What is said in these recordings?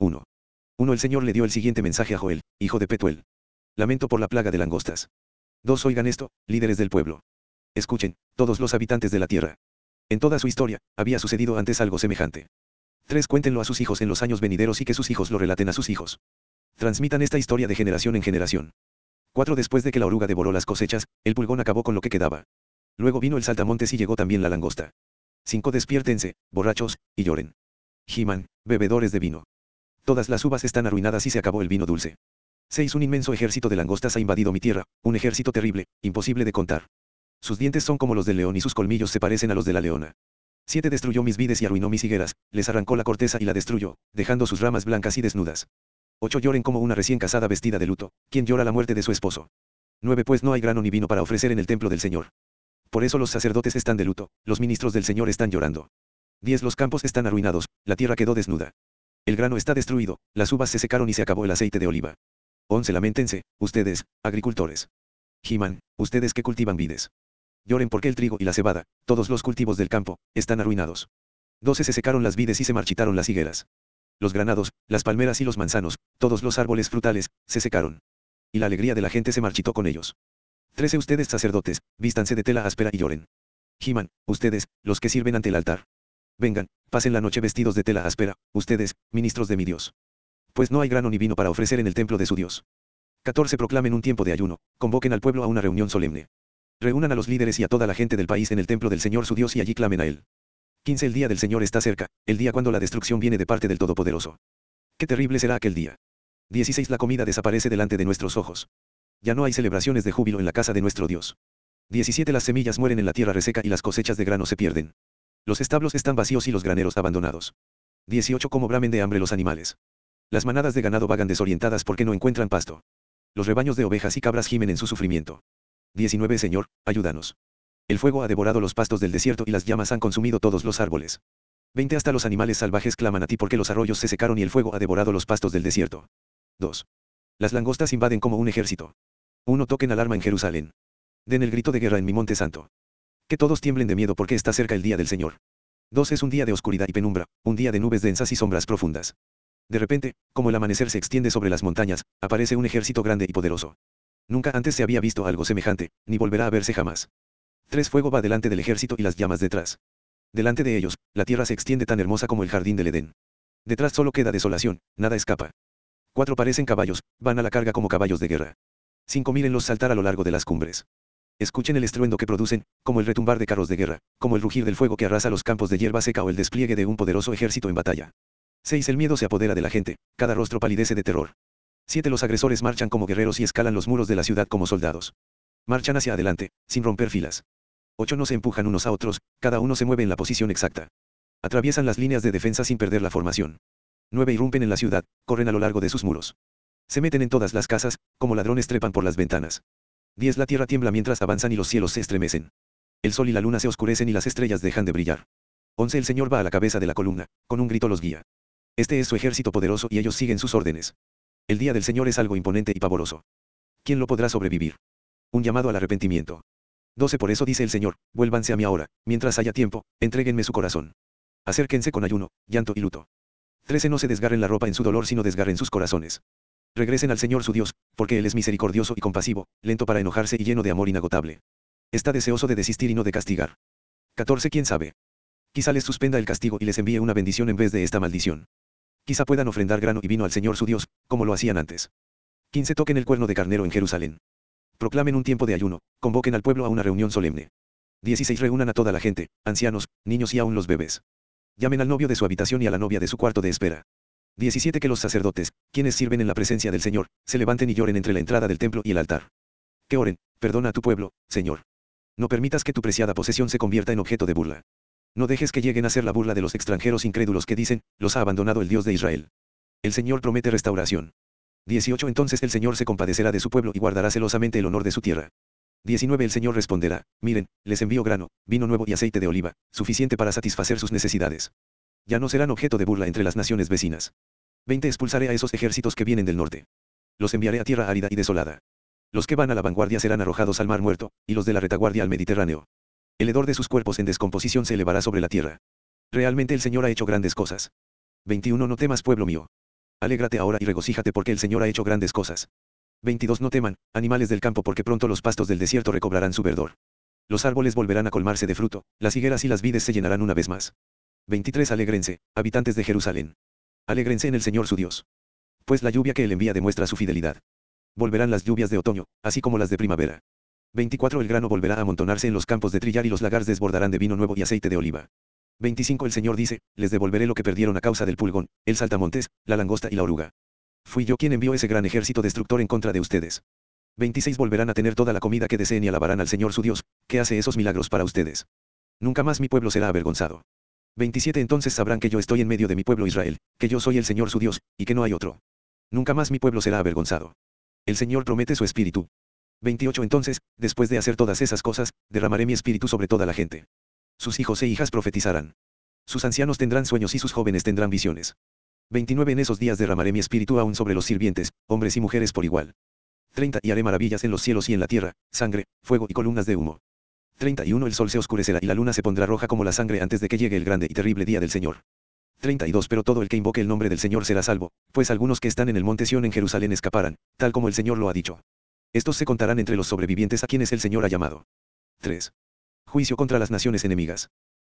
1. 1. El Señor le dio el siguiente mensaje a Joel, hijo de Petuel. Lamento por la plaga de langostas. 2. Oigan esto, líderes del pueblo. Escuchen, todos los habitantes de la tierra. En toda su historia, había sucedido antes algo semejante. 3. Cuéntenlo a sus hijos en los años venideros y que sus hijos lo relaten a sus hijos. Transmitan esta historia de generación en generación. 4. Después de que la oruga devoró las cosechas, el pulgón acabó con lo que quedaba. Luego vino el saltamontes y llegó también la langosta. 5. Despiértense, borrachos, y lloren. Giman, bebedores de vino. Todas las uvas están arruinadas y se acabó el vino dulce. 6. Un inmenso ejército de langostas ha invadido mi tierra, un ejército terrible, imposible de contar. Sus dientes son como los del león y sus colmillos se parecen a los de la leona. 7. Destruyó mis vides y arruinó mis higueras, les arrancó la corteza y la destruyó, dejando sus ramas blancas y desnudas. 8. Lloren como una recién casada vestida de luto, quien llora la muerte de su esposo. 9. Pues no hay grano ni vino para ofrecer en el templo del Señor. Por eso los sacerdotes están de luto, los ministros del Señor están llorando. 10. Los campos están arruinados, la tierra quedó desnuda. El grano está destruido, las uvas se secaron y se acabó el aceite de oliva. 11. Lamentense, ustedes, agricultores. Giman, ustedes que cultivan vides. Lloren porque el trigo y la cebada, todos los cultivos del campo, están arruinados. 12. Se secaron las vides y se marchitaron las higueras. Los granados, las palmeras y los manzanos, todos los árboles frutales, se secaron. Y la alegría de la gente se marchitó con ellos. 13. Ustedes sacerdotes, vístanse de tela áspera y lloren. Giman, ustedes, los que sirven ante el altar. Vengan, pasen la noche vestidos de tela áspera, ustedes, ministros de mi Dios. Pues no hay grano ni vino para ofrecer en el templo de su Dios. 14. Proclamen un tiempo de ayuno, convoquen al pueblo a una reunión solemne. Reúnan a los líderes y a toda la gente del país en el templo del Señor su Dios y allí clamen a Él. 15. El día del Señor está cerca, el día cuando la destrucción viene de parte del Todopoderoso. Qué terrible será aquel día. 16. La comida desaparece delante de nuestros ojos. Ya no hay celebraciones de júbilo en la casa de nuestro Dios. 17. Las semillas mueren en la tierra reseca y las cosechas de grano se pierden. Los establos están vacíos y los graneros abandonados. 18. Como bramen de hambre los animales. Las manadas de ganado vagan desorientadas porque no encuentran pasto. Los rebaños de ovejas y cabras gimen en su sufrimiento. 19 Señor, ayúdanos. El fuego ha devorado los pastos del desierto y las llamas han consumido todos los árboles. 20 Hasta los animales salvajes claman a ti porque los arroyos se secaron y el fuego ha devorado los pastos del desierto. 2. Las langostas invaden como un ejército. 1. Toquen alarma en Jerusalén. Den el grito de guerra en mi monte santo. Que todos tiemblen de miedo porque está cerca el día del Señor. 2. Es un día de oscuridad y penumbra, un día de nubes densas y sombras profundas. De repente, como el amanecer se extiende sobre las montañas, aparece un ejército grande y poderoso. Nunca antes se había visto algo semejante, ni volverá a verse jamás. Tres fuego va delante del ejército y las llamas detrás. Delante de ellos, la tierra se extiende tan hermosa como el jardín del Edén. Detrás solo queda desolación, nada escapa. Cuatro parecen caballos, van a la carga como caballos de guerra. Cinco mírenlos saltar a lo largo de las cumbres. Escuchen el estruendo que producen, como el retumbar de carros de guerra, como el rugir del fuego que arrasa los campos de hierba seca o el despliegue de un poderoso ejército en batalla. 6. El miedo se apodera de la gente, cada rostro palidece de terror. 7. Los agresores marchan como guerreros y escalan los muros de la ciudad como soldados. Marchan hacia adelante, sin romper filas. 8. No se empujan unos a otros, cada uno se mueve en la posición exacta. Atraviesan las líneas de defensa sin perder la formación. 9. Irrumpen en la ciudad, corren a lo largo de sus muros. Se meten en todas las casas, como ladrones trepan por las ventanas. 10. La tierra tiembla mientras avanzan y los cielos se estremecen. El sol y la luna se oscurecen y las estrellas dejan de brillar. 11. El Señor va a la cabeza de la columna, con un grito los guía. Este es su ejército poderoso y ellos siguen sus órdenes. El día del Señor es algo imponente y pavoroso. ¿Quién lo podrá sobrevivir? Un llamado al arrepentimiento. 12 Por eso dice el Señor, vuélvanse a mí ahora, mientras haya tiempo, entréguenme su corazón. Acérquense con ayuno, llanto y luto. 13 No se desgarren la ropa en su dolor sino desgarren sus corazones. Regresen al Señor su Dios, porque Él es misericordioso y compasivo, lento para enojarse y lleno de amor inagotable. Está deseoso de desistir y no de castigar. 14 ¿Quién sabe? Quizá les suspenda el castigo y les envíe una bendición en vez de esta maldición. Quizá puedan ofrendar grano y vino al Señor su Dios, como lo hacían antes. 15. Toquen el cuerno de carnero en Jerusalén. Proclamen un tiempo de ayuno, convoquen al pueblo a una reunión solemne. 16. Reúnan a toda la gente, ancianos, niños y aún los bebés. Llamen al novio de su habitación y a la novia de su cuarto de espera. 17. Que los sacerdotes, quienes sirven en la presencia del Señor, se levanten y lloren entre la entrada del templo y el altar. Que oren, perdona a tu pueblo, Señor. No permitas que tu preciada posesión se convierta en objeto de burla. No dejes que lleguen a ser la burla de los extranjeros incrédulos que dicen, los ha abandonado el Dios de Israel. El Señor promete restauración. 18 Entonces el Señor se compadecerá de su pueblo y guardará celosamente el honor de su tierra. 19 El Señor responderá, miren, les envío grano, vino nuevo y aceite de oliva, suficiente para satisfacer sus necesidades. Ya no serán objeto de burla entre las naciones vecinas. 20 Expulsaré a esos ejércitos que vienen del norte. Los enviaré a tierra árida y desolada. Los que van a la vanguardia serán arrojados al mar muerto, y los de la retaguardia al Mediterráneo. El hedor de sus cuerpos en descomposición se elevará sobre la tierra. Realmente el Señor ha hecho grandes cosas. 21 No temas pueblo mío. Alégrate ahora y regocíjate porque el Señor ha hecho grandes cosas. 22 No teman, animales del campo porque pronto los pastos del desierto recobrarán su verdor. Los árboles volverán a colmarse de fruto, las higueras y las vides se llenarán una vez más. 23 Alégrense, habitantes de Jerusalén. Alégrense en el Señor su Dios. Pues la lluvia que él envía demuestra su fidelidad. Volverán las lluvias de otoño, así como las de primavera. 24 El grano volverá a amontonarse en los campos de trillar y los lagars desbordarán de vino nuevo y aceite de oliva. 25 El Señor dice, les devolveré lo que perdieron a causa del pulgón, el saltamontes, la langosta y la oruga. Fui yo quien envió ese gran ejército destructor en contra de ustedes. 26 Volverán a tener toda la comida que deseen y alabarán al Señor su Dios, que hace esos milagros para ustedes. Nunca más mi pueblo será avergonzado. 27 Entonces sabrán que yo estoy en medio de mi pueblo Israel, que yo soy el Señor su Dios, y que no hay otro. Nunca más mi pueblo será avergonzado. El Señor promete su espíritu. 28 Entonces, después de hacer todas esas cosas, derramaré mi espíritu sobre toda la gente. Sus hijos e hijas profetizarán. Sus ancianos tendrán sueños y sus jóvenes tendrán visiones. 29 En esos días derramaré mi espíritu aún sobre los sirvientes, hombres y mujeres por igual. 30 Y haré maravillas en los cielos y en la tierra, sangre, fuego y columnas de humo. 31 El sol se oscurecerá y la luna se pondrá roja como la sangre antes de que llegue el grande y terrible día del Señor. 32 Pero todo el que invoque el nombre del Señor será salvo, pues algunos que están en el monte Sión en Jerusalén escaparán, tal como el Señor lo ha dicho. Estos se contarán entre los sobrevivientes a quienes el Señor ha llamado. 3. Juicio contra las naciones enemigas.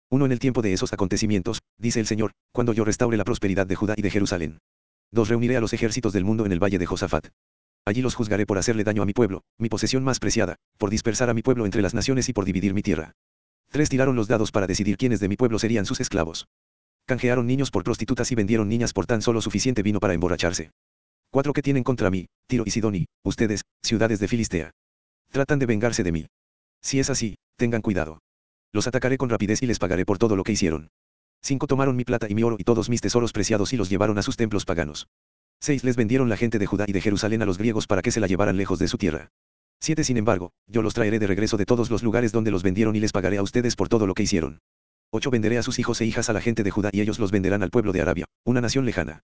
1 En el tiempo de esos acontecimientos, dice el Señor, cuando yo restaure la prosperidad de Judá y de Jerusalén. 2 Reuniré a los ejércitos del mundo en el valle de Josafat. Allí los juzgaré por hacerle daño a mi pueblo, mi posesión más preciada, por dispersar a mi pueblo entre las naciones y por dividir mi tierra. 3 Tiraron los dados para decidir quiénes de mi pueblo serían sus esclavos. Canjearon niños por prostitutas y vendieron niñas por tan solo suficiente vino para emborracharse. 4 que tienen contra mí, Tiro y Sidoni, ustedes, ciudades de Filistea. Tratan de vengarse de mí. Si es así, tengan cuidado. Los atacaré con rapidez y les pagaré por todo lo que hicieron. 5 tomaron mi plata y mi oro y todos mis tesoros preciados y los llevaron a sus templos paganos. 6. Les vendieron la gente de Judá y de Jerusalén a los griegos para que se la llevaran lejos de su tierra. 7. Sin embargo, yo los traeré de regreso de todos los lugares donde los vendieron y les pagaré a ustedes por todo lo que hicieron. 8. Venderé a sus hijos e hijas a la gente de Judá y ellos los venderán al pueblo de Arabia, una nación lejana.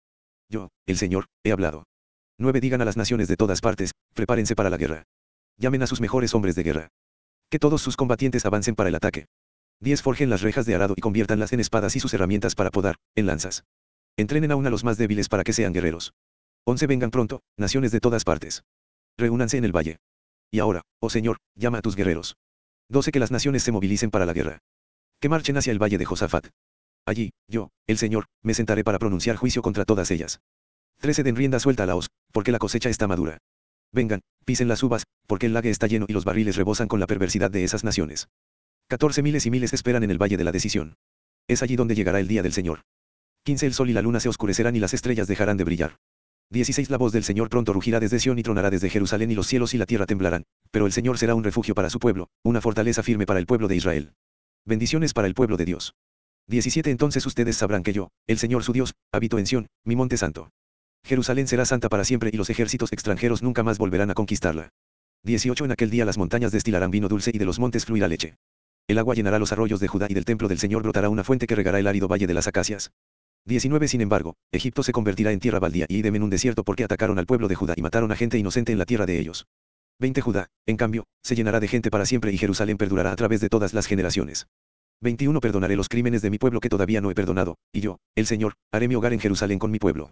Yo, el Señor, he hablado. 9. Digan a las naciones de todas partes, prepárense para la guerra. Llamen a sus mejores hombres de guerra. Que todos sus combatientes avancen para el ataque. 10. Forjen las rejas de arado y conviértanlas en espadas y sus herramientas para podar, en lanzas. Entrenen aún a los más débiles para que sean guerreros. 11. Vengan pronto, naciones de todas partes. Reúnanse en el valle. Y ahora, oh Señor, llama a tus guerreros. 12. Que las naciones se movilicen para la guerra. Que marchen hacia el valle de Josafat. Allí, yo, el Señor, me sentaré para pronunciar juicio contra todas ellas. 13. Den rienda suelta a la hoz, porque la cosecha está madura. Vengan, pisen las uvas, porque el lague está lleno y los barriles rebosan con la perversidad de esas naciones. 14 miles y miles esperan en el valle de la decisión. Es allí donde llegará el día del Señor. 15 El sol y la luna se oscurecerán y las estrellas dejarán de brillar. 16 La voz del Señor pronto rugirá desde Sión y tronará desde Jerusalén y los cielos y la tierra temblarán, pero el Señor será un refugio para su pueblo, una fortaleza firme para el pueblo de Israel. Bendiciones para el pueblo de Dios. 17 Entonces ustedes sabrán que yo, el Señor su Dios, habito en Sión, mi monte santo. Jerusalén será santa para siempre y los ejércitos extranjeros nunca más volverán a conquistarla. 18 En aquel día las montañas destilarán vino dulce y de los montes fluirá leche. El agua llenará los arroyos de Judá y del templo del Señor brotará una fuente que regará el árido valle de las acacias. 19 Sin embargo, Egipto se convertirá en tierra baldía y Idem en un desierto porque atacaron al pueblo de Judá y mataron a gente inocente en la tierra de ellos. 20 Judá, en cambio, se llenará de gente para siempre y Jerusalén perdurará a través de todas las generaciones. 21 Perdonaré los crímenes de mi pueblo que todavía no he perdonado, y yo, el Señor, haré mi hogar en Jerusalén con mi pueblo.